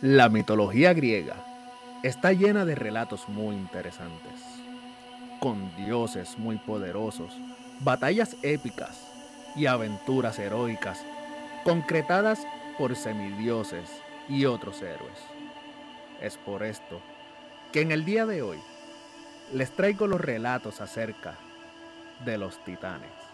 La mitología griega está llena de relatos muy interesantes, con dioses muy poderosos, batallas épicas y aventuras heroicas concretadas por semidioses y otros héroes. Es por esto que en el día de hoy les traigo los relatos acerca de los titanes.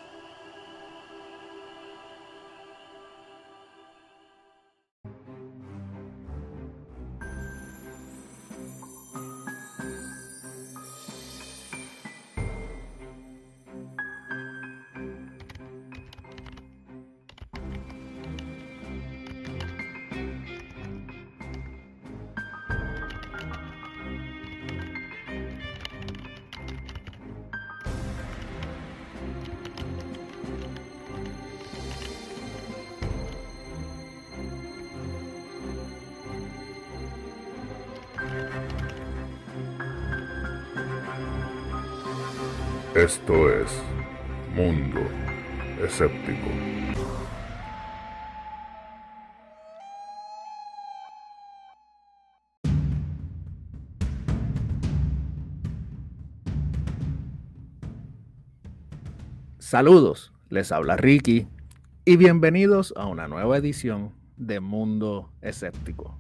Esto es Mundo Escéptico. Saludos, les habla Ricky y bienvenidos a una nueva edición de Mundo Escéptico.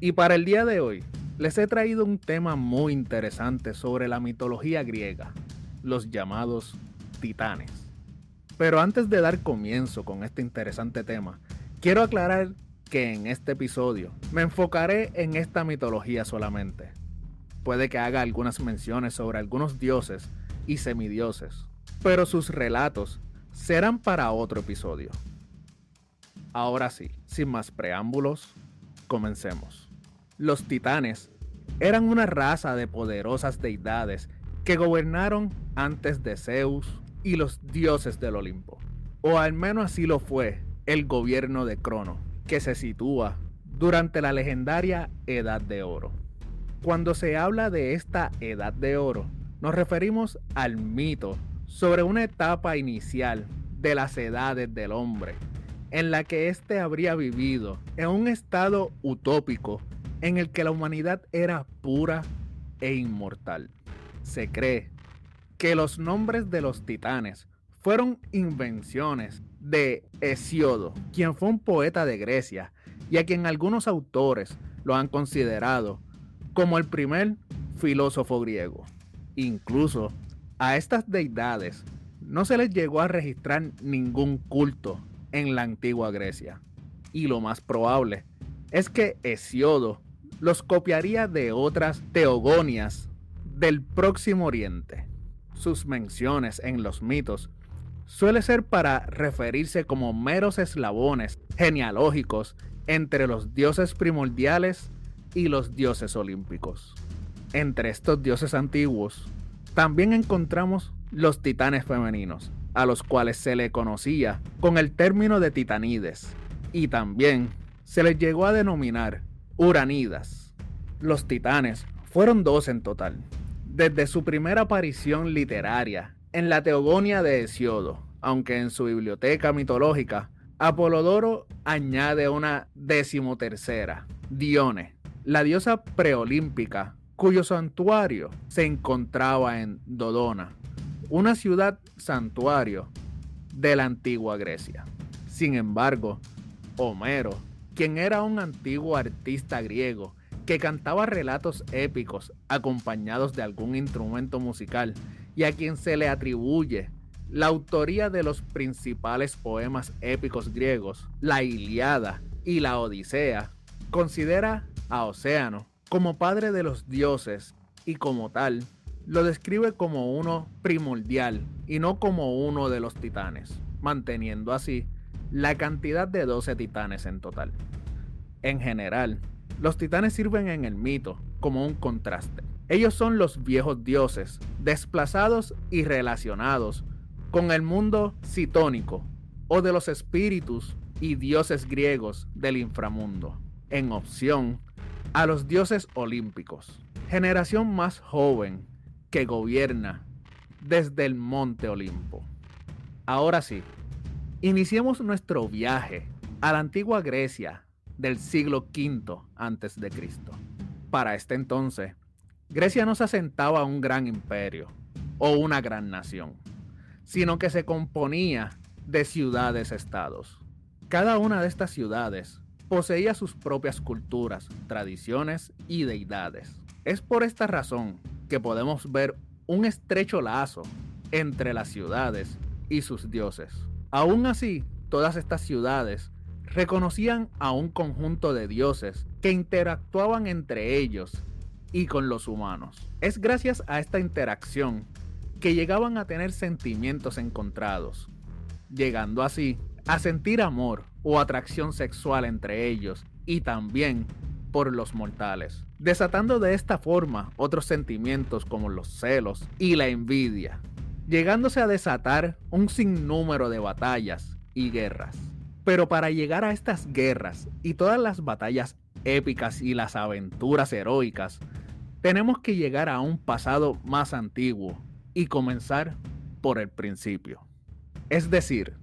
Y para el día de hoy les he traído un tema muy interesante sobre la mitología griega los llamados titanes. Pero antes de dar comienzo con este interesante tema, quiero aclarar que en este episodio me enfocaré en esta mitología solamente. Puede que haga algunas menciones sobre algunos dioses y semidioses, pero sus relatos serán para otro episodio. Ahora sí, sin más preámbulos, comencemos. Los titanes eran una raza de poderosas deidades que gobernaron antes de Zeus y los dioses del Olimpo. O al menos así lo fue el gobierno de Crono, que se sitúa durante la legendaria Edad de Oro. Cuando se habla de esta Edad de Oro, nos referimos al mito sobre una etapa inicial de las edades del hombre, en la que éste habría vivido en un estado utópico en el que la humanidad era pura e inmortal. Se cree que los nombres de los titanes fueron invenciones de Hesiodo, quien fue un poeta de Grecia y a quien algunos autores lo han considerado como el primer filósofo griego. Incluso a estas deidades no se les llegó a registrar ningún culto en la antigua Grecia. Y lo más probable es que Hesiodo los copiaría de otras teogonias del próximo oriente sus menciones en los mitos suele ser para referirse como meros eslabones genealógicos entre los dioses primordiales y los dioses olímpicos. Entre estos dioses antiguos también encontramos los titanes femeninos, a los cuales se le conocía con el término de titanides, y también se les llegó a denominar uranidas. Los titanes fueron dos en total, desde su primera aparición literaria en la Teogonia de Hesiodo, aunque en su biblioteca mitológica, Apolodoro añade una decimotercera, Dione, la diosa preolímpica, cuyo santuario se encontraba en Dodona, una ciudad santuario de la antigua Grecia. Sin embargo, Homero, quien era un antiguo artista griego que cantaba relatos épicos acompañados de algún instrumento musical y a quien se le atribuye la autoría de los principales poemas épicos griegos, la Iliada y la Odisea, considera a Océano como padre de los dioses y como tal lo describe como uno primordial y no como uno de los titanes, manteniendo así la cantidad de 12 titanes en total. En general, los titanes sirven en el mito como un contraste. Ellos son los viejos dioses, desplazados y relacionados con el mundo citónico o de los espíritus y dioses griegos del inframundo, en opción a los dioses olímpicos, generación más joven que gobierna desde el monte Olimpo. Ahora sí, iniciemos nuestro viaje a la antigua Grecia del siglo V a.C. Para este entonces, Grecia no se asentaba a un gran imperio o una gran nación, sino que se componía de ciudades-estados. Cada una de estas ciudades poseía sus propias culturas, tradiciones y deidades. Es por esta razón que podemos ver un estrecho lazo entre las ciudades y sus dioses. Aún así, todas estas ciudades reconocían a un conjunto de dioses que interactuaban entre ellos y con los humanos. Es gracias a esta interacción que llegaban a tener sentimientos encontrados, llegando así a sentir amor o atracción sexual entre ellos y también por los mortales, desatando de esta forma otros sentimientos como los celos y la envidia, llegándose a desatar un sinnúmero de batallas y guerras. Pero para llegar a estas guerras y todas las batallas épicas y las aventuras heroicas, tenemos que llegar a un pasado más antiguo y comenzar por el principio. Es decir,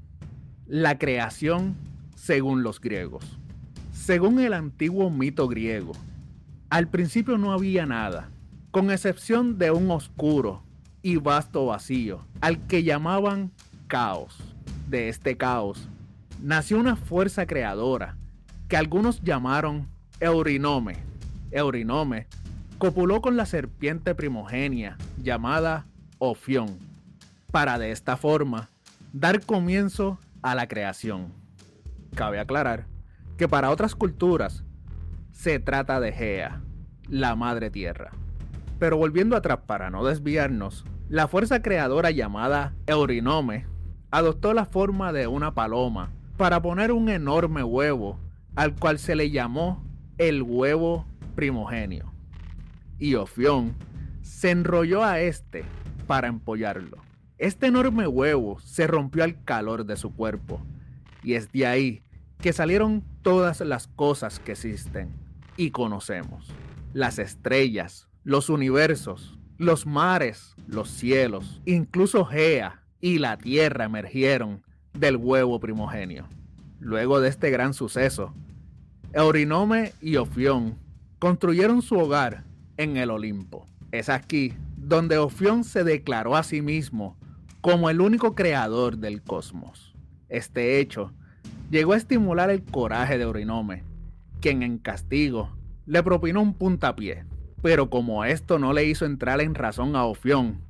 la creación según los griegos. Según el antiguo mito griego, al principio no había nada, con excepción de un oscuro y vasto vacío, al que llamaban caos. De este caos nació una fuerza creadora que algunos llamaron Eurinome. Eurinome copuló con la serpiente primogenia llamada Ofión, para de esta forma dar comienzo a la creación. Cabe aclarar que para otras culturas se trata de Gea, la madre tierra. Pero volviendo atrás para no desviarnos, la fuerza creadora llamada Eurinome adoptó la forma de una paloma para poner un enorme huevo al cual se le llamó el huevo primogenio. Y Ofión se enrolló a este para empollarlo. Este enorme huevo se rompió al calor de su cuerpo y es de ahí que salieron todas las cosas que existen y conocemos. Las estrellas, los universos, los mares, los cielos, incluso Gea y la tierra emergieron del huevo primogenio. Luego de este gran suceso, Eurinome y Ofión construyeron su hogar en el Olimpo. Es aquí donde Ofión se declaró a sí mismo como el único creador del cosmos. Este hecho llegó a estimular el coraje de Orinome, quien en castigo le propinó un puntapié. Pero como esto no le hizo entrar en razón a Ofión,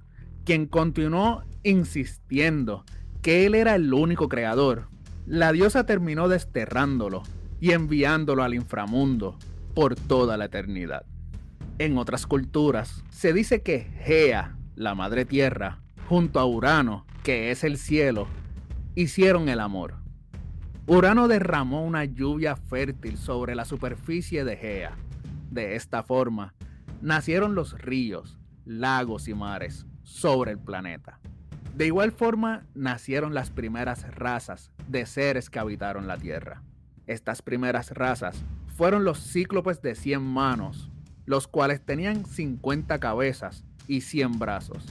quien continuó insistiendo que él era el único creador, la diosa terminó desterrándolo y enviándolo al inframundo por toda la eternidad. En otras culturas se dice que Gea, la madre tierra, junto a Urano, que es el cielo, hicieron el amor. Urano derramó una lluvia fértil sobre la superficie de Gea. De esta forma, nacieron los ríos, lagos y mares sobre el planeta. De igual forma, nacieron las primeras razas de seres que habitaron la Tierra. Estas primeras razas fueron los cíclopes de 100 manos, los cuales tenían 50 cabezas y 100 brazos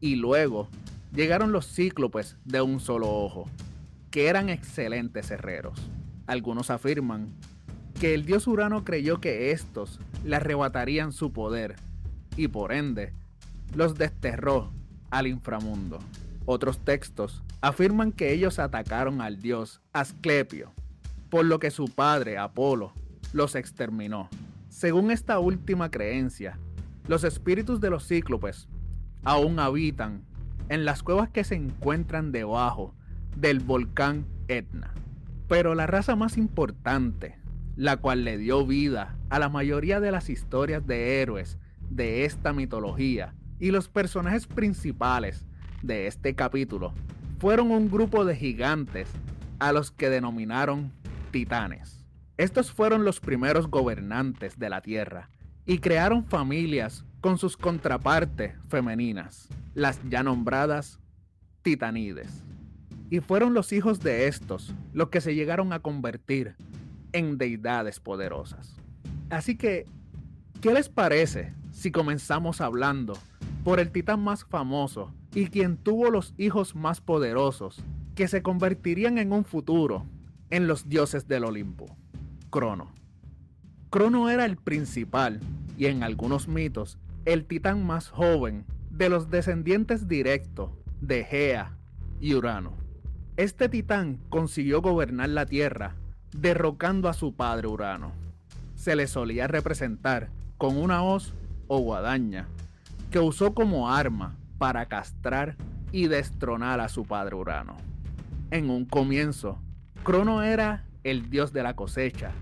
y luego llegaron los cíclopes de un solo ojo, que eran excelentes herreros. Algunos afirman que el dios Urano creyó que estos le arrebatarían su poder y por ende los desterró al inframundo. Otros textos afirman que ellos atacaron al dios Asclepio, por lo que su padre Apolo los exterminó. Según esta última creencia, los espíritus de los cíclopes aún habitan en las cuevas que se encuentran debajo del volcán Etna. Pero la raza más importante, la cual le dio vida a la mayoría de las historias de héroes de esta mitología y los personajes principales de este capítulo, fueron un grupo de gigantes a los que denominaron titanes. Estos fueron los primeros gobernantes de la Tierra y crearon familias con sus contrapartes femeninas, las ya nombradas titanides. Y fueron los hijos de estos los que se llegaron a convertir en deidades poderosas. Así que, ¿qué les parece si comenzamos hablando por el titán más famoso y quien tuvo los hijos más poderosos que se convertirían en un futuro en los dioses del Olimpo? Crono. Crono era el principal y en algunos mitos el titán más joven de los descendientes directos de Gea y Urano. Este titán consiguió gobernar la Tierra derrocando a su padre Urano. Se le solía representar con una hoz o guadaña que usó como arma para castrar y destronar a su padre Urano. En un comienzo, Crono era el dios de la cosecha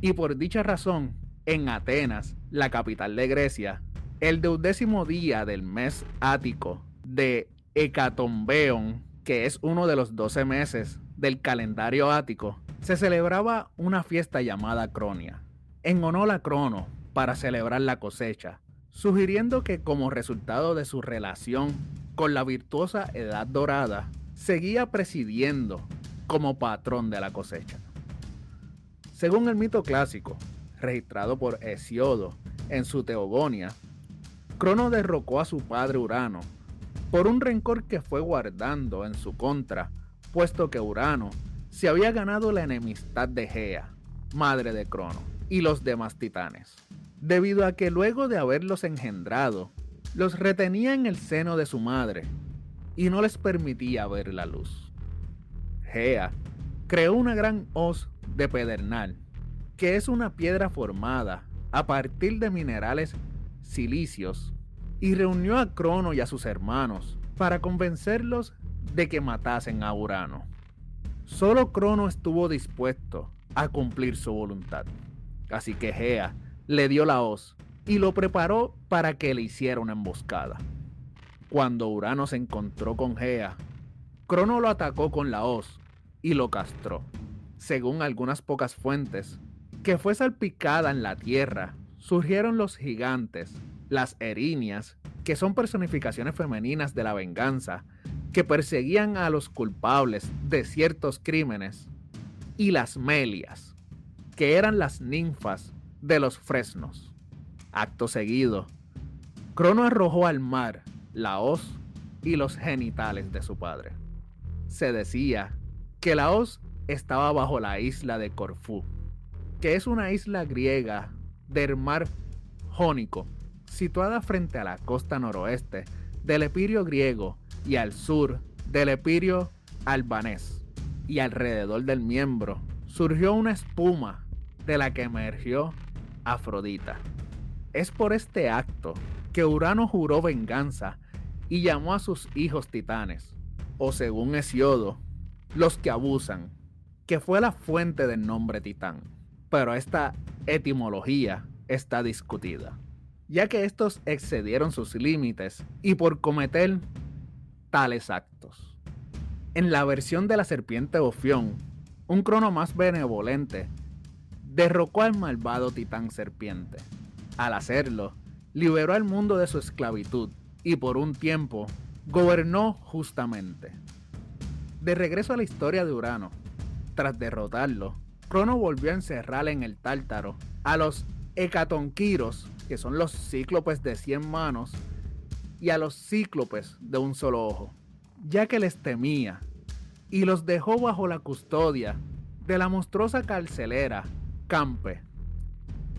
y por dicha razón, en Atenas, la capital de Grecia, el deudécimo día del mes ático de Hecatombeon, que es uno de los 12 meses del calendario ático, se celebraba una fiesta llamada Cronia, en honor a Crono, para celebrar la cosecha, sugiriendo que como resultado de su relación con la virtuosa Edad Dorada, seguía presidiendo como patrón de la cosecha. Según el mito clásico, registrado por Hesiodo en su Teogonia, Crono derrocó a su padre Urano por un rencor que fue guardando en su contra, puesto que Urano se había ganado la enemistad de Gea, madre de Crono, y los demás titanes, debido a que luego de haberlos engendrado, los retenía en el seno de su madre y no les permitía ver la luz. Gea creó una gran hoz de pedernal, que es una piedra formada a partir de minerales silicios, y reunió a Crono y a sus hermanos para convencerlos de que matasen a Urano. Solo Crono estuvo dispuesto a cumplir su voluntad, así que Gea le dio la hoz y lo preparó para que le hiciera una emboscada. Cuando Urano se encontró con Gea, Crono lo atacó con la hoz y lo castró. Según algunas pocas fuentes, que fue salpicada en la tierra surgieron los gigantes, las erinias, que son personificaciones femeninas de la venganza, que perseguían a los culpables de ciertos crímenes, y las melias, que eran las ninfas de los fresnos. Acto seguido, Crono arrojó al mar la hoz y los genitales de su padre. Se decía que la hoz estaba bajo la isla de Corfú, que es una isla griega del mar Jónico, situada frente a la costa noroeste del Epirio griego y al sur del Epirio albanés. Y alrededor del miembro surgió una espuma de la que emergió Afrodita. Es por este acto que Urano juró venganza y llamó a sus hijos titanes, o según Hesiodo, los que abusan, que fue la fuente del nombre titán. Pero esta etimología está discutida, ya que estos excedieron sus límites y por cometer tales actos. En la versión de la serpiente Ofión, un crono más benevolente derrocó al malvado titán serpiente. Al hacerlo, liberó al mundo de su esclavitud y por un tiempo gobernó justamente. De regreso a la historia de Urano, tras derrotarlo, Crono volvió a encerrar en el Tártaro a los hecatonquiros, que son los cíclopes de 100 manos, y a los cíclopes de un solo ojo, ya que les temía, y los dejó bajo la custodia de la monstruosa carcelera Campe,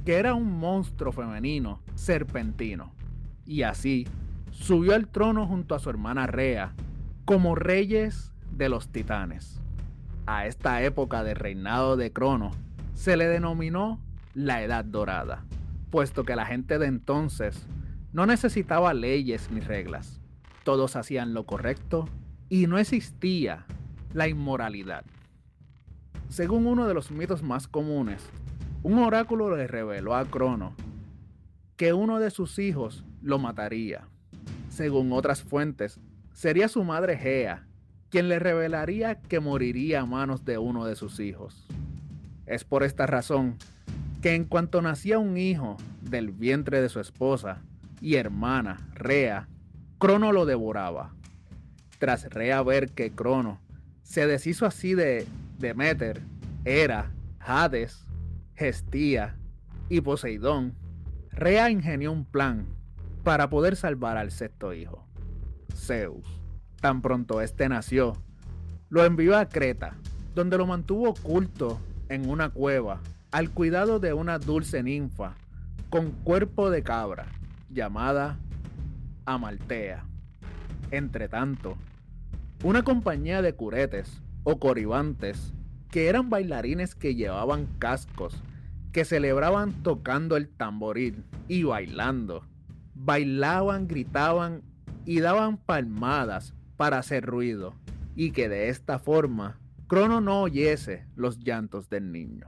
que era un monstruo femenino serpentino, y así subió al trono junto a su hermana Rea, como reyes de los titanes. A esta época de reinado de Crono se le denominó la Edad Dorada, puesto que la gente de entonces no necesitaba leyes ni reglas. Todos hacían lo correcto y no existía la inmoralidad. Según uno de los mitos más comunes, un oráculo le reveló a Crono que uno de sus hijos lo mataría. Según otras fuentes, sería su madre Gea quien le revelaría que moriría a manos de uno de sus hijos. Es por esta razón que en cuanto nacía un hijo del vientre de su esposa y hermana, Rea, Crono lo devoraba. Tras Rea ver que Crono se deshizo así de Demeter, Hera, Hades, Gestía y Poseidón, Rea ingenió un plan para poder salvar al sexto hijo, Zeus. Tan pronto este nació, lo envió a Creta, donde lo mantuvo oculto en una cueva al cuidado de una dulce ninfa con cuerpo de cabra llamada Amaltea. Entretanto, una compañía de curetes o coribantes, que eran bailarines que llevaban cascos, que celebraban tocando el tamboril y bailando, bailaban, gritaban y daban palmadas para hacer ruido, y que de esta forma Crono no oyese los llantos del niño.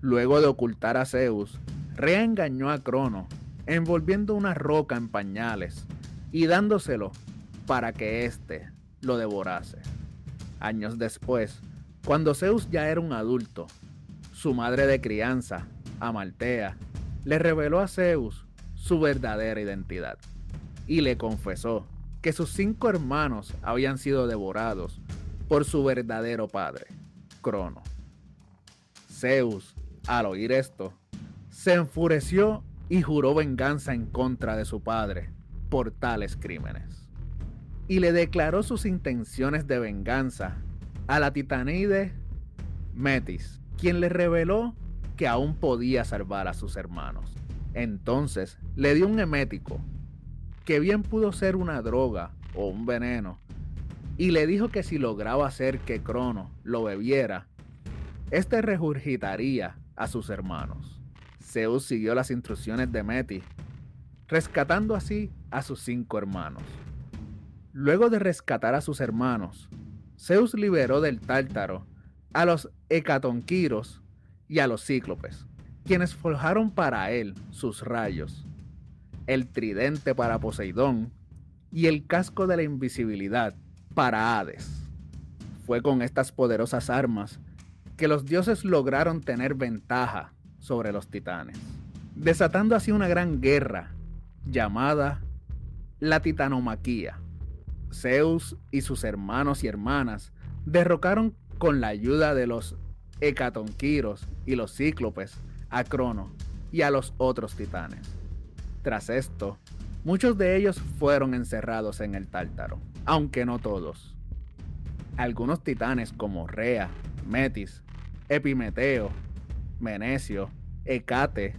Luego de ocultar a Zeus, Rea engañó a Crono, envolviendo una roca en pañales y dándoselo para que éste lo devorase. Años después, cuando Zeus ya era un adulto, su madre de crianza, Amaltea, le reveló a Zeus su verdadera identidad y le confesó que sus cinco hermanos habían sido devorados por su verdadero padre, Crono. Zeus, al oír esto, se enfureció y juró venganza en contra de su padre por tales crímenes y le declaró sus intenciones de venganza a la titaneide Metis, quien le reveló que aún podía salvar a sus hermanos. Entonces le dio un emético, que bien pudo ser una droga o un veneno, y le dijo que si lograba hacer que Crono lo bebiera, este regurgitaría a sus hermanos. Zeus siguió las instrucciones de Metis, rescatando así a sus cinco hermanos. Luego de rescatar a sus hermanos, Zeus liberó del Tártaro a los Hecatonquiros y a los Cíclopes, quienes forjaron para él sus rayos, el tridente para Poseidón y el casco de la invisibilidad para Hades. Fue con estas poderosas armas que los dioses lograron tener ventaja sobre los titanes, desatando así una gran guerra llamada la Titanomaquía Zeus y sus hermanos y hermanas derrocaron con la ayuda de los Hecatonquiros y los Cíclopes a Crono y a los otros titanes. Tras esto, muchos de ellos fueron encerrados en el Tártaro, aunque no todos. Algunos titanes como Rea, Metis, Epimeteo, Menecio, Hecate,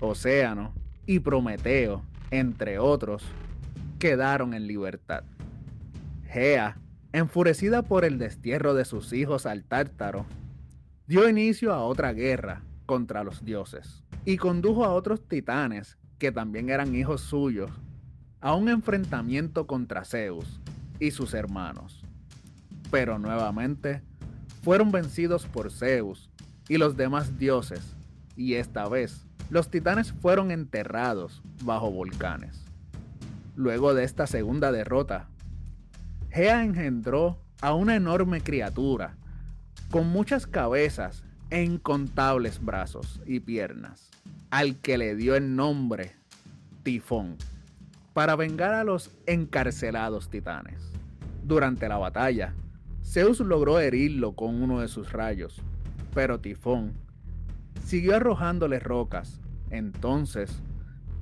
Océano y Prometeo, entre otros, quedaron en libertad. Gea, enfurecida por el destierro de sus hijos al Tártaro, dio inicio a otra guerra contra los dioses y condujo a otros titanes, que también eran hijos suyos, a un enfrentamiento contra Zeus y sus hermanos. Pero nuevamente fueron vencidos por Zeus y los demás dioses, y esta vez los titanes fueron enterrados bajo volcanes. Luego de esta segunda derrota Gea engendró a una enorme criatura con muchas cabezas e incontables brazos y piernas, al que le dio el nombre Tifón, para vengar a los encarcelados titanes. Durante la batalla, Zeus logró herirlo con uno de sus rayos, pero Tifón siguió arrojándole rocas. Entonces,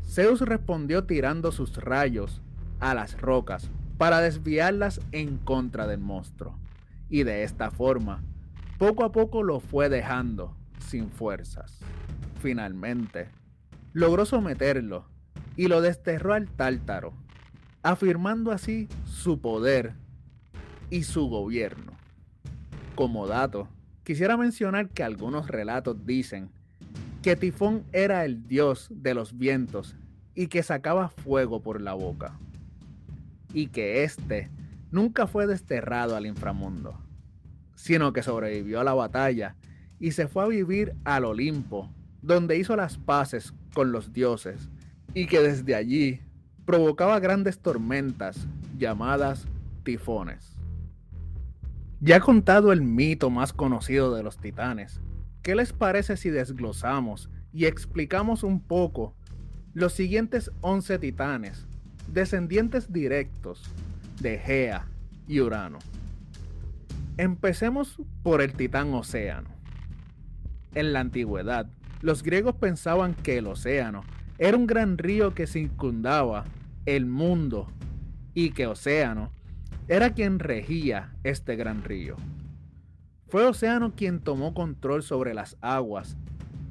Zeus respondió tirando sus rayos a las rocas para desviarlas en contra del monstruo. Y de esta forma, poco a poco lo fue dejando sin fuerzas. Finalmente, logró someterlo y lo desterró al tártaro, afirmando así su poder y su gobierno. Como dato, quisiera mencionar que algunos relatos dicen que Tifón era el dios de los vientos y que sacaba fuego por la boca y que éste nunca fue desterrado al inframundo, sino que sobrevivió a la batalla y se fue a vivir al Olimpo, donde hizo las paces con los dioses y que desde allí provocaba grandes tormentas llamadas tifones. Ya contado el mito más conocido de los titanes, ¿qué les parece si desglosamos y explicamos un poco los siguientes 11 titanes descendientes directos de Gea y Urano. Empecemos por el titán Océano. En la antigüedad, los griegos pensaban que el océano era un gran río que circundaba el mundo y que Océano era quien regía este gran río. Fue Océano quien tomó control sobre las aguas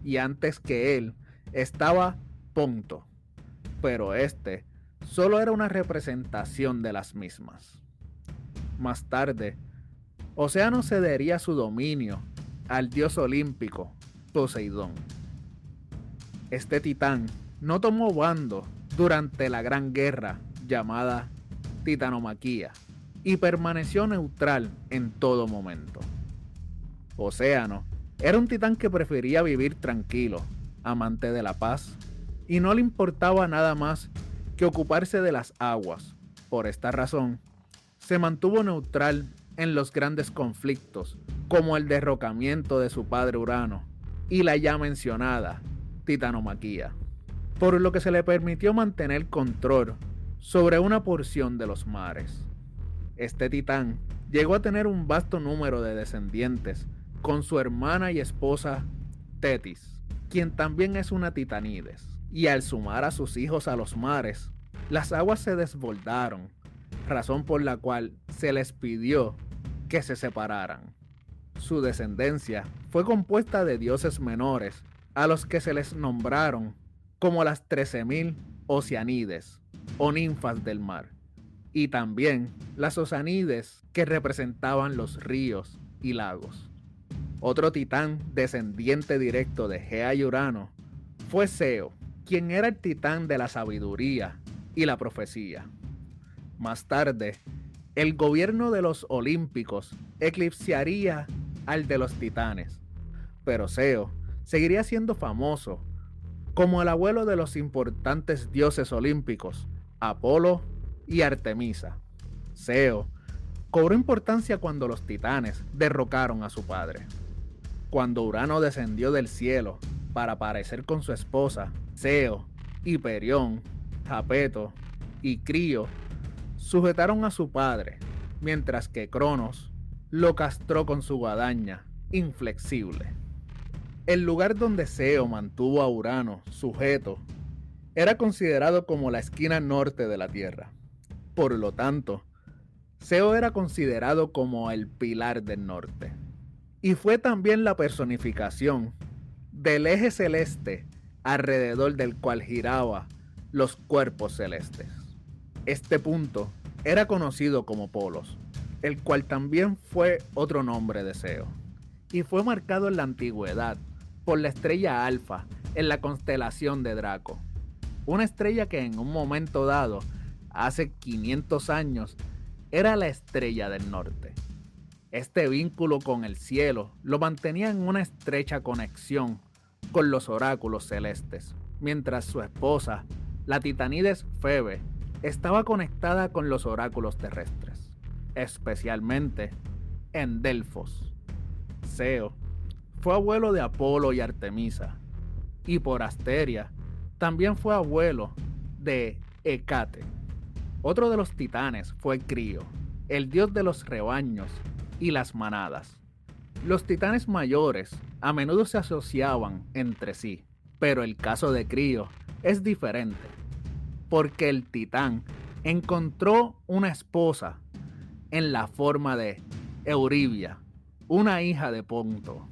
y antes que él estaba Ponto, pero este solo era una representación de las mismas. Más tarde, Océano cedería su dominio al dios olímpico Poseidón. Este titán no tomó bando durante la gran guerra llamada Titanomaquía y permaneció neutral en todo momento. Océano era un titán que prefería vivir tranquilo, amante de la paz, y no le importaba nada más que ocuparse de las aguas. Por esta razón, se mantuvo neutral en los grandes conflictos, como el derrocamiento de su padre Urano y la ya mencionada Titanomaquía, por lo que se le permitió mantener control sobre una porción de los mares. Este titán llegó a tener un vasto número de descendientes con su hermana y esposa Tetis, quien también es una titanides. Y al sumar a sus hijos a los mares, las aguas se desbordaron, razón por la cual se les pidió que se separaran. Su descendencia fue compuesta de dioses menores, a los que se les nombraron como las 13.000 Oceanides o ninfas del mar, y también las Osanides que representaban los ríos y lagos. Otro titán descendiente directo de Gea y Urano fue Seo, quien era el titán de la sabiduría y la profecía. Más tarde, el gobierno de los olímpicos eclipsaría al de los titanes, pero Seo seguiría siendo famoso como el abuelo de los importantes dioses olímpicos, Apolo y Artemisa. Seo cobró importancia cuando los titanes derrocaron a su padre. Cuando Urano descendió del cielo para aparecer con su esposa, Seo, Hiperión, Japeto y Crío sujetaron a su padre, mientras que Cronos lo castró con su guadaña, inflexible. El lugar donde Seo mantuvo a Urano sujeto era considerado como la esquina norte de la Tierra. Por lo tanto, Seo era considerado como el pilar del norte. Y fue también la personificación del eje celeste alrededor del cual giraba los cuerpos celestes. Este punto era conocido como Polos, el cual también fue otro nombre de Seo, y fue marcado en la antigüedad por la estrella Alfa en la constelación de Draco, una estrella que en un momento dado, hace 500 años, era la estrella del norte. Este vínculo con el cielo lo mantenía en una estrecha conexión con los oráculos celestes, mientras su esposa, la titanides Febe, estaba conectada con los oráculos terrestres, especialmente en Delfos. Seo fue abuelo de Apolo y Artemisa, y por Asteria también fue abuelo de Hecate. Otro de los titanes fue Crío, el dios de los rebaños y las manadas. Los titanes mayores a menudo se asociaban entre sí, pero el caso de Crío es diferente porque el titán encontró una esposa en la forma de Euribia, una hija de Ponto.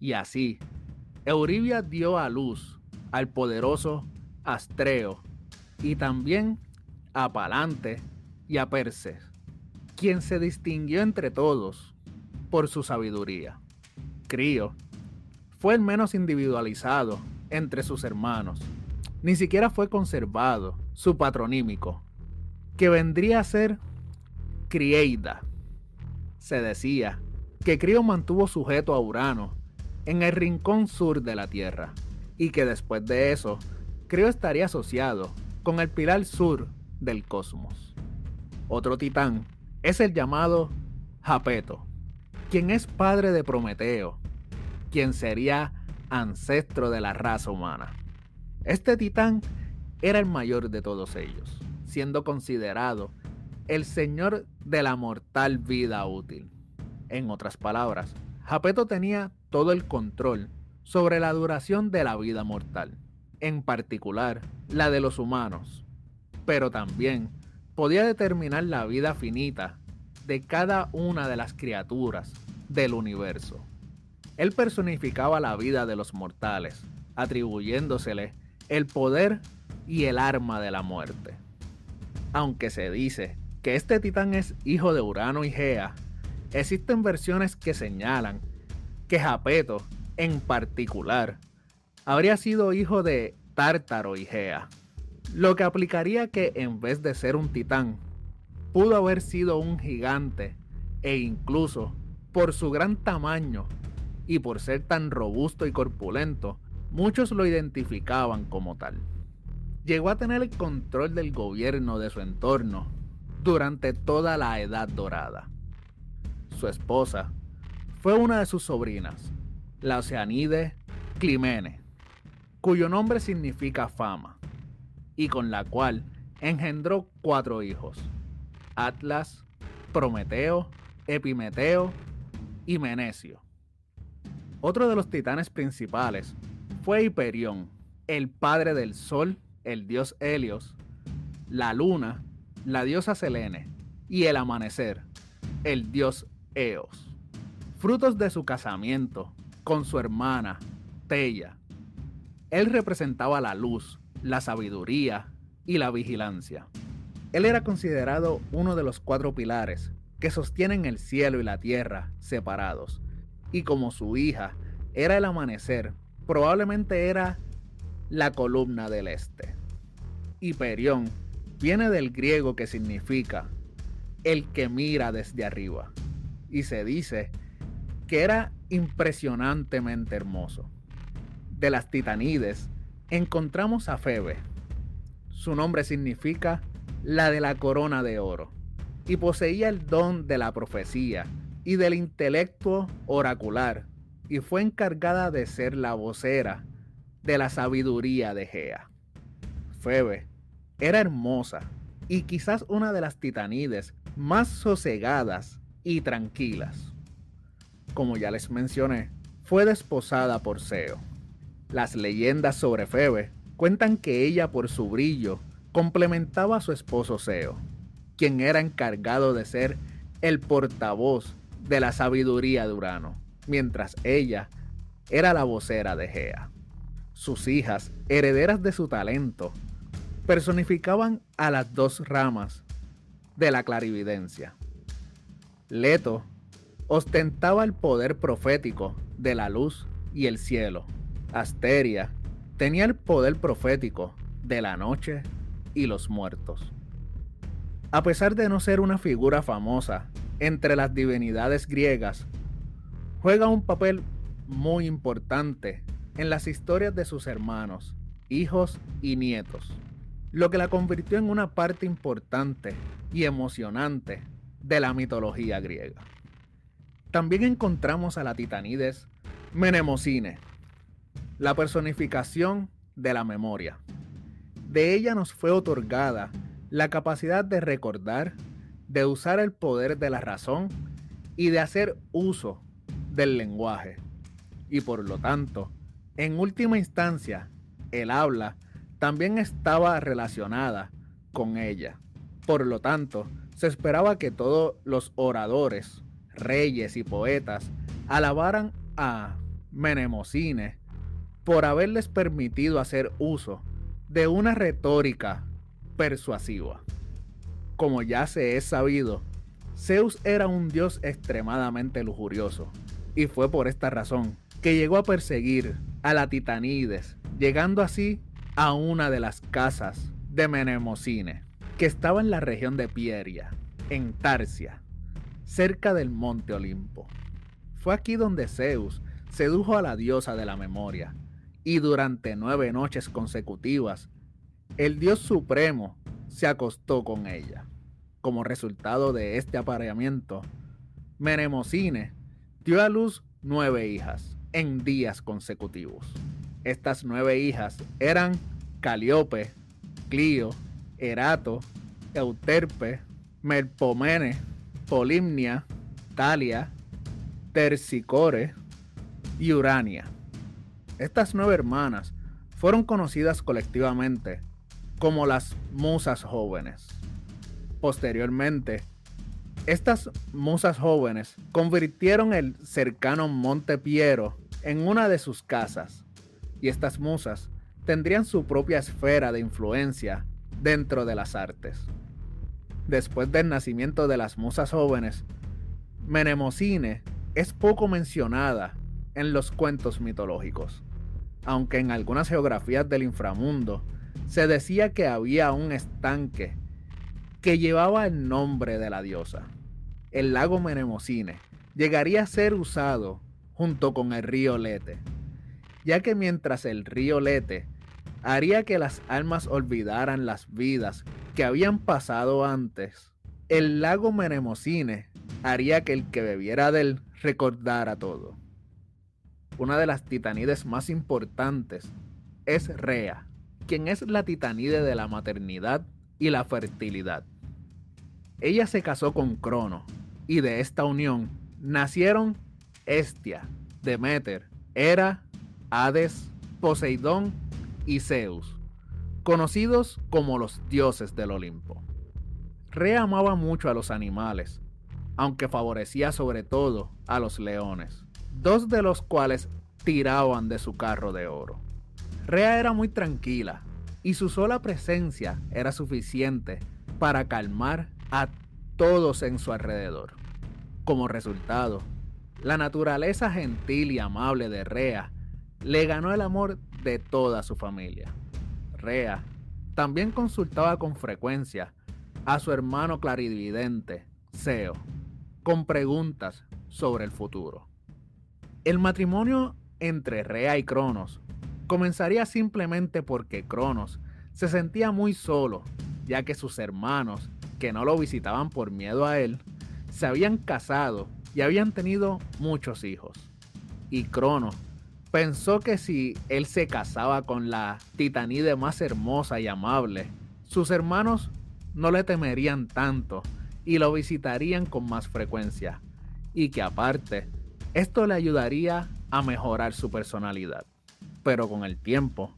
Y así, Euribia dio a luz al poderoso Astreo y también a Palante y a Perses, quien se distinguió entre todos por su sabiduría. Crío fue el menos individualizado entre sus hermanos. Ni siquiera fue conservado su patronímico, que vendría a ser Crieida. Se decía que Crio mantuvo sujeto a Urano en el rincón sur de la Tierra, y que después de eso, Crio estaría asociado con el pilar sur del cosmos. Otro titán es el llamado Japeto, quien es padre de Prometeo, quien sería ancestro de la raza humana. Este titán era el mayor de todos ellos, siendo considerado el señor de la mortal vida útil. En otras palabras, Japeto tenía todo el control sobre la duración de la vida mortal, en particular la de los humanos, pero también podía determinar la vida finita de cada una de las criaturas del universo. Él personificaba la vida de los mortales, atribuyéndosele el poder y el arma de la muerte. Aunque se dice que este titán es hijo de Urano y Gea, existen versiones que señalan que Japeto, en particular, habría sido hijo de Tártaro y Gea, lo que aplicaría que en vez de ser un titán, pudo haber sido un gigante e incluso por su gran tamaño y por ser tan robusto y corpulento, muchos lo identificaban como tal. Llegó a tener el control del gobierno de su entorno durante toda la Edad Dorada. Su esposa fue una de sus sobrinas, la Oceanide Climene, cuyo nombre significa fama, y con la cual engendró cuatro hijos, Atlas, Prometeo, Epimeteo y Menecio. Otro de los titanes principales fue Hiperión, el padre del sol, el dios Helios, la luna, la diosa Selene y el amanecer, el dios Eos. Frutos de su casamiento con su hermana, Teia. Él representaba la luz, la sabiduría y la vigilancia. Él era considerado uno de los cuatro pilares que sostienen el cielo y la tierra separados. Y como su hija era el amanecer, probablemente era la columna del este. Hiperión viene del griego que significa el que mira desde arriba. Y se dice que era impresionantemente hermoso. De las titanides encontramos a Febe. Su nombre significa la de la corona de oro y poseía el don de la profecía y del intelecto oracular, y fue encargada de ser la vocera de la sabiduría de Gea. Febe era hermosa y quizás una de las titanides más sosegadas y tranquilas. Como ya les mencioné, fue desposada por Seo. Las leyendas sobre Febe cuentan que ella por su brillo complementaba a su esposo Seo quien era encargado de ser el portavoz de la sabiduría de Urano, mientras ella era la vocera de Gea. Sus hijas, herederas de su talento, personificaban a las dos ramas de la clarividencia. Leto ostentaba el poder profético de la luz y el cielo. Asteria tenía el poder profético de la noche y los muertos. A pesar de no ser una figura famosa entre las divinidades griegas, juega un papel muy importante en las historias de sus hermanos, hijos y nietos, lo que la convirtió en una parte importante y emocionante de la mitología griega. También encontramos a la titanides Menemocine, la personificación de la memoria. De ella nos fue otorgada la capacidad de recordar, de usar el poder de la razón y de hacer uso del lenguaje. Y por lo tanto, en última instancia, el habla también estaba relacionada con ella. Por lo tanto, se esperaba que todos los oradores, reyes y poetas alabaran a Menemocine por haberles permitido hacer uso de una retórica persuasiva. Como ya se es sabido, Zeus era un dios extremadamente lujurioso, y fue por esta razón que llegó a perseguir a la Titanides, llegando así a una de las casas de Menemocine, que estaba en la región de Pieria, en Tarsia, cerca del monte Olimpo. Fue aquí donde Zeus sedujo a la diosa de la memoria, y durante nueve noches consecutivas el dios supremo se acostó con ella. Como resultado de este apareamiento, Menemocine dio a luz nueve hijas en días consecutivos. Estas nueve hijas eran Caliope, Clio, Erato, Euterpe, Melpomene, Polimnia, Talia, Tercicore y Urania. Estas nueve hermanas fueron conocidas colectivamente como las musas jóvenes. Posteriormente, Estas musas jóvenes convirtieron el cercano Monte Piero en una de sus casas, y estas musas tendrían su propia esfera de influencia dentro de las artes. Después del nacimiento de las musas jóvenes, Menemocine es poco mencionada en los cuentos mitológicos, aunque en algunas geografías del inframundo se decía que había un estanque que llevaba el nombre de la diosa. El lago Menemocine llegaría a ser usado junto con el río Lete, ya que mientras el río Lete haría que las almas olvidaran las vidas que habían pasado antes, el lago Menemocine haría que el que bebiera de él recordara todo. Una de las titanides más importantes es Rea, quien es la titanide de la maternidad y la fertilidad. Ella se casó con Crono, y de esta unión nacieron Estia, Demeter, Hera, Hades, Poseidón y Zeus, conocidos como los dioses del Olimpo. Re amaba mucho a los animales, aunque favorecía sobre todo a los leones, dos de los cuales tiraban de su carro de oro. Rea era muy tranquila y su sola presencia era suficiente para calmar a todos en su alrededor. Como resultado, la naturaleza gentil y amable de Rea le ganó el amor de toda su familia. Rea también consultaba con frecuencia a su hermano clarividente, Seo, con preguntas sobre el futuro. El matrimonio entre Rea y Cronos comenzaría simplemente porque Cronos se sentía muy solo, ya que sus hermanos que no lo visitaban por miedo a él, se habían casado y habían tenido muchos hijos. Y Crono pensó que si él se casaba con la titanide más hermosa y amable, sus hermanos no le temerían tanto y lo visitarían con más frecuencia, y que aparte, esto le ayudaría a mejorar su personalidad. Pero con el tiempo,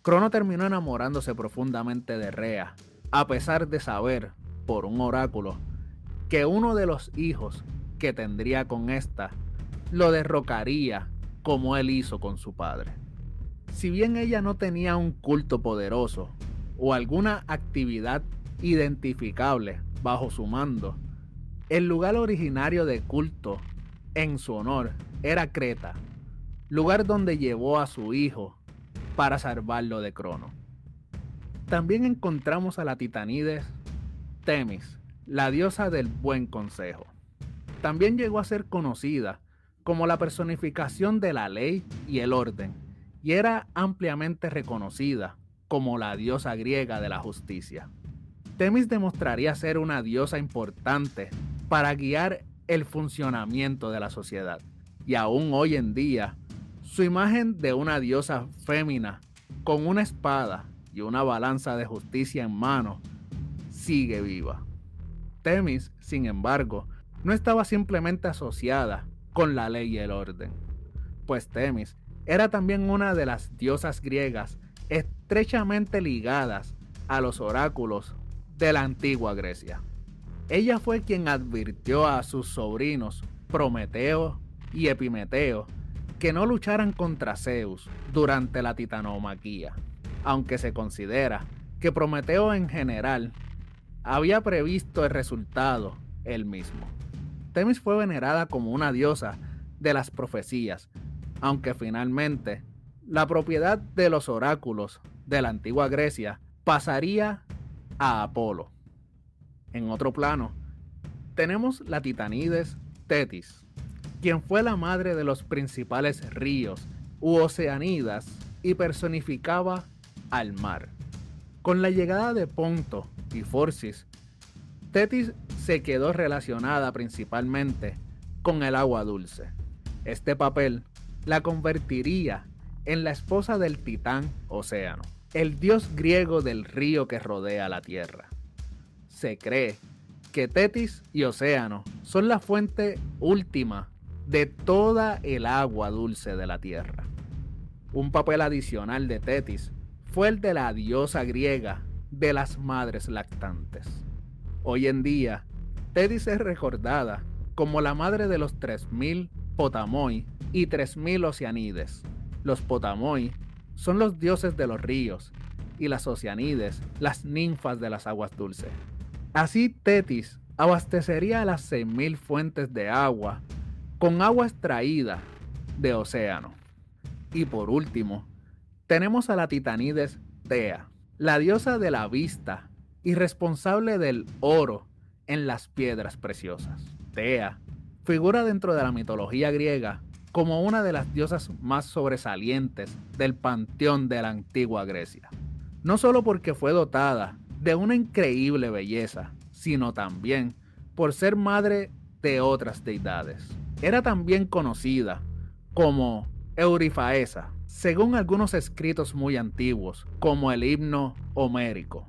Crono terminó enamorándose profundamente de Rea, a pesar de saber por un oráculo que uno de los hijos que tendría con esta lo derrocaría como él hizo con su padre. Si bien ella no tenía un culto poderoso o alguna actividad identificable bajo su mando, el lugar originario de culto en su honor era Creta, lugar donde llevó a su hijo para salvarlo de Crono. También encontramos a la Titanides Temis, la diosa del buen consejo. También llegó a ser conocida como la personificación de la ley y el orden, y era ampliamente reconocida como la diosa griega de la justicia. Temis demostraría ser una diosa importante para guiar el funcionamiento de la sociedad, y aún hoy en día, su imagen de una diosa fémina con una espada y una balanza de justicia en mano sigue viva. Temis, sin embargo, no estaba simplemente asociada con la ley y el orden, pues Temis era también una de las diosas griegas estrechamente ligadas a los oráculos de la antigua Grecia. Ella fue quien advirtió a sus sobrinos Prometeo y Epimeteo que no lucharan contra Zeus durante la titanomaquía, aunque se considera que Prometeo en general había previsto el resultado él mismo. Temis fue venerada como una diosa de las profecías, aunque finalmente la propiedad de los oráculos de la antigua Grecia pasaría a Apolo. En otro plano, tenemos la titanides Tetis, quien fue la madre de los principales ríos u oceanidas y personificaba al mar. Con la llegada de Ponto y Forcis, Tetis se quedó relacionada principalmente con el agua dulce. Este papel la convertiría en la esposa del titán Océano, el dios griego del río que rodea la Tierra. Se cree que Tetis y Océano son la fuente última de toda el agua dulce de la Tierra. Un papel adicional de Tetis fue el de la diosa griega de las madres lactantes. Hoy en día, Tedis es recordada como la madre de los 3000 Potamoi y 3000 Oceanides. Los Potamoi son los dioses de los ríos y las Oceanides las ninfas de las aguas dulces. Así Tetis abastecería las 6.000 fuentes de agua con agua extraída de océano. Y por último, tenemos a la titanides Tea, la diosa de la vista y responsable del oro en las piedras preciosas. Tea figura dentro de la mitología griega como una de las diosas más sobresalientes del panteón de la antigua Grecia. No solo porque fue dotada de una increíble belleza, sino también por ser madre de otras deidades. Era también conocida como Eurifaesa, según algunos escritos muy antiguos, como el himno homérico.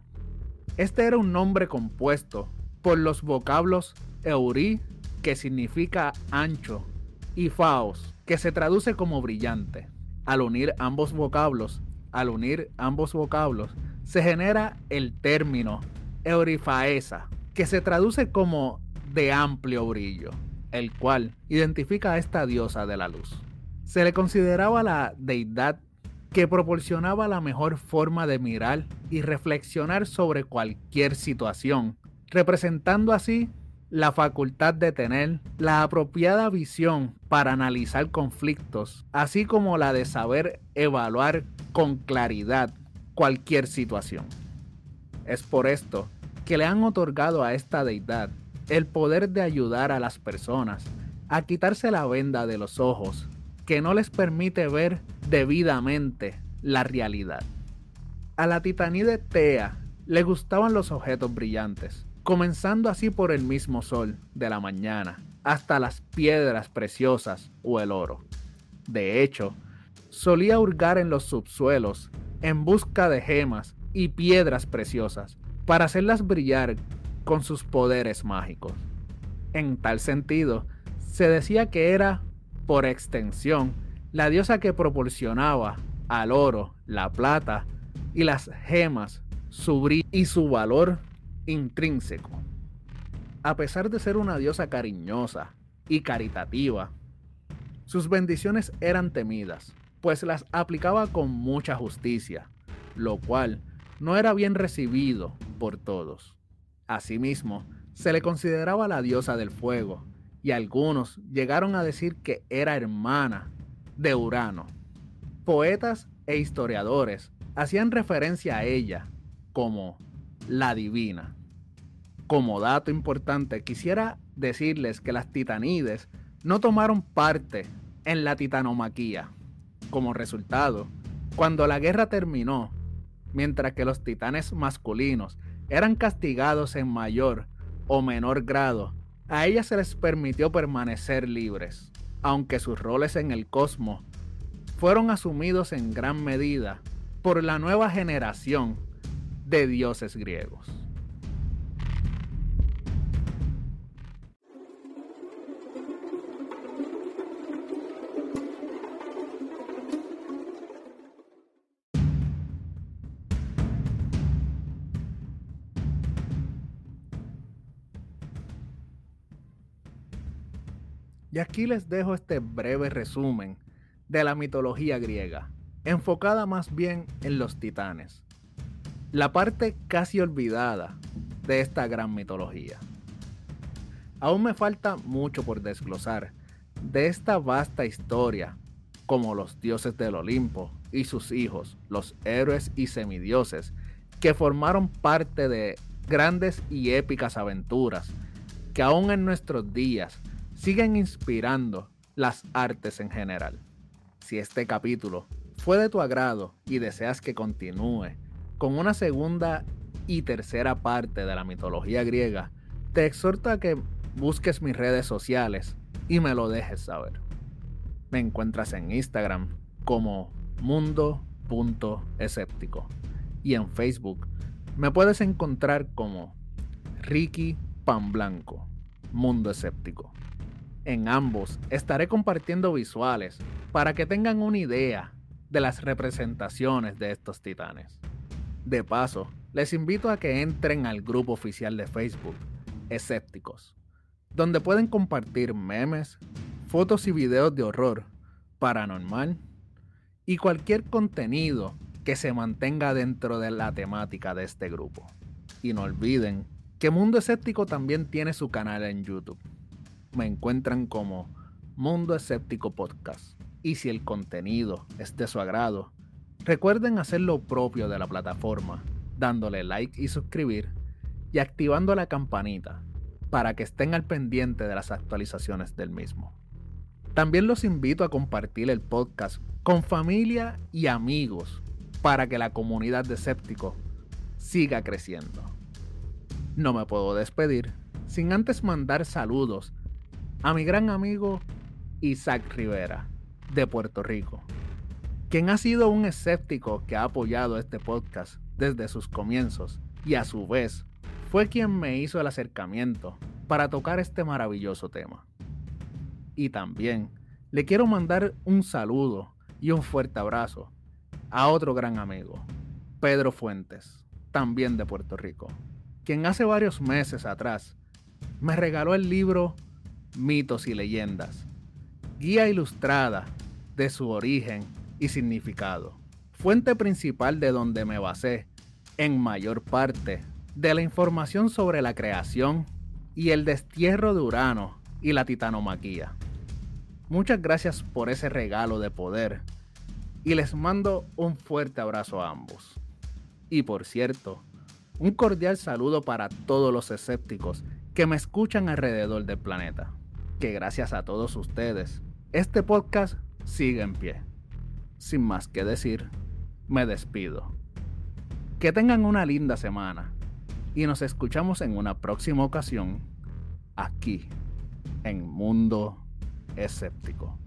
Este era un nombre compuesto por los vocablos Euri, que significa ancho, y Faos, que se traduce como brillante. Al unir ambos vocablos, al unir ambos vocablos, se genera el término Eurifaesa, que se traduce como de amplio brillo, el cual identifica a esta diosa de la luz. Se le consideraba la deidad que proporcionaba la mejor forma de mirar y reflexionar sobre cualquier situación, representando así la facultad de tener la apropiada visión para analizar conflictos, así como la de saber evaluar con claridad cualquier situación. Es por esto que le han otorgado a esta deidad el poder de ayudar a las personas a quitarse la venda de los ojos que no les permite ver debidamente la realidad. A la titanide Tea le gustaban los objetos brillantes, comenzando así por el mismo sol de la mañana hasta las piedras preciosas o el oro. De hecho, solía hurgar en los subsuelos en busca de gemas y piedras preciosas para hacerlas brillar con sus poderes mágicos. En tal sentido, se decía que era por extensión, la diosa que proporcionaba al oro, la plata y las gemas su brillo y su valor intrínseco. A pesar de ser una diosa cariñosa y caritativa, sus bendiciones eran temidas, pues las aplicaba con mucha justicia, lo cual no era bien recibido por todos. Asimismo, se le consideraba la diosa del fuego, y algunos llegaron a decir que era hermana de Urano. Poetas e historiadores hacían referencia a ella como la divina. Como dato importante, quisiera decirles que las titanides no tomaron parte en la titanomaquía. Como resultado, cuando la guerra terminó, mientras que los titanes masculinos eran castigados en mayor o menor grado a ellas se les permitió permanecer libres, aunque sus roles en el cosmos fueron asumidos en gran medida por la nueva generación de dioses griegos. Y aquí les dejo este breve resumen de la mitología griega, enfocada más bien en los titanes, la parte casi olvidada de esta gran mitología. Aún me falta mucho por desglosar de esta vasta historia, como los dioses del Olimpo y sus hijos, los héroes y semidioses, que formaron parte de grandes y épicas aventuras que aún en nuestros días siguen inspirando las artes en general. Si este capítulo fue de tu agrado y deseas que continúe con una segunda y tercera parte de la mitología griega, te exhorto a que busques mis redes sociales y me lo dejes saber. Me encuentras en Instagram como mundo.escéptico y en Facebook me puedes encontrar como Ricky Pan Blanco, Mundo Escéptico. En ambos estaré compartiendo visuales para que tengan una idea de las representaciones de estos titanes. De paso, les invito a que entren al grupo oficial de Facebook, Escépticos, donde pueden compartir memes, fotos y videos de horror, paranormal y cualquier contenido que se mantenga dentro de la temática de este grupo. Y no olviden que Mundo Escéptico también tiene su canal en YouTube. Me encuentran como Mundo Escéptico Podcast. Y si el contenido es de su agrado, recuerden hacer lo propio de la plataforma, dándole like y suscribir y activando la campanita para que estén al pendiente de las actualizaciones del mismo. También los invito a compartir el podcast con familia y amigos para que la comunidad de escépticos siga creciendo. No me puedo despedir sin antes mandar saludos a mi gran amigo Isaac Rivera de Puerto Rico, quien ha sido un escéptico que ha apoyado este podcast desde sus comienzos y a su vez fue quien me hizo el acercamiento para tocar este maravilloso tema. Y también le quiero mandar un saludo y un fuerte abrazo a otro gran amigo, Pedro Fuentes, también de Puerto Rico, quien hace varios meses atrás me regaló el libro Mitos y Leyendas, guía ilustrada de su origen y significado, fuente principal de donde me basé en mayor parte de la información sobre la creación y el destierro de Urano y la titanomaquía. Muchas gracias por ese regalo de poder y les mando un fuerte abrazo a ambos. Y por cierto, un cordial saludo para todos los escépticos que me escuchan alrededor del planeta. Que gracias a todos ustedes, este podcast sigue en pie. Sin más que decir, me despido. Que tengan una linda semana y nos escuchamos en una próxima ocasión aquí en Mundo Escéptico.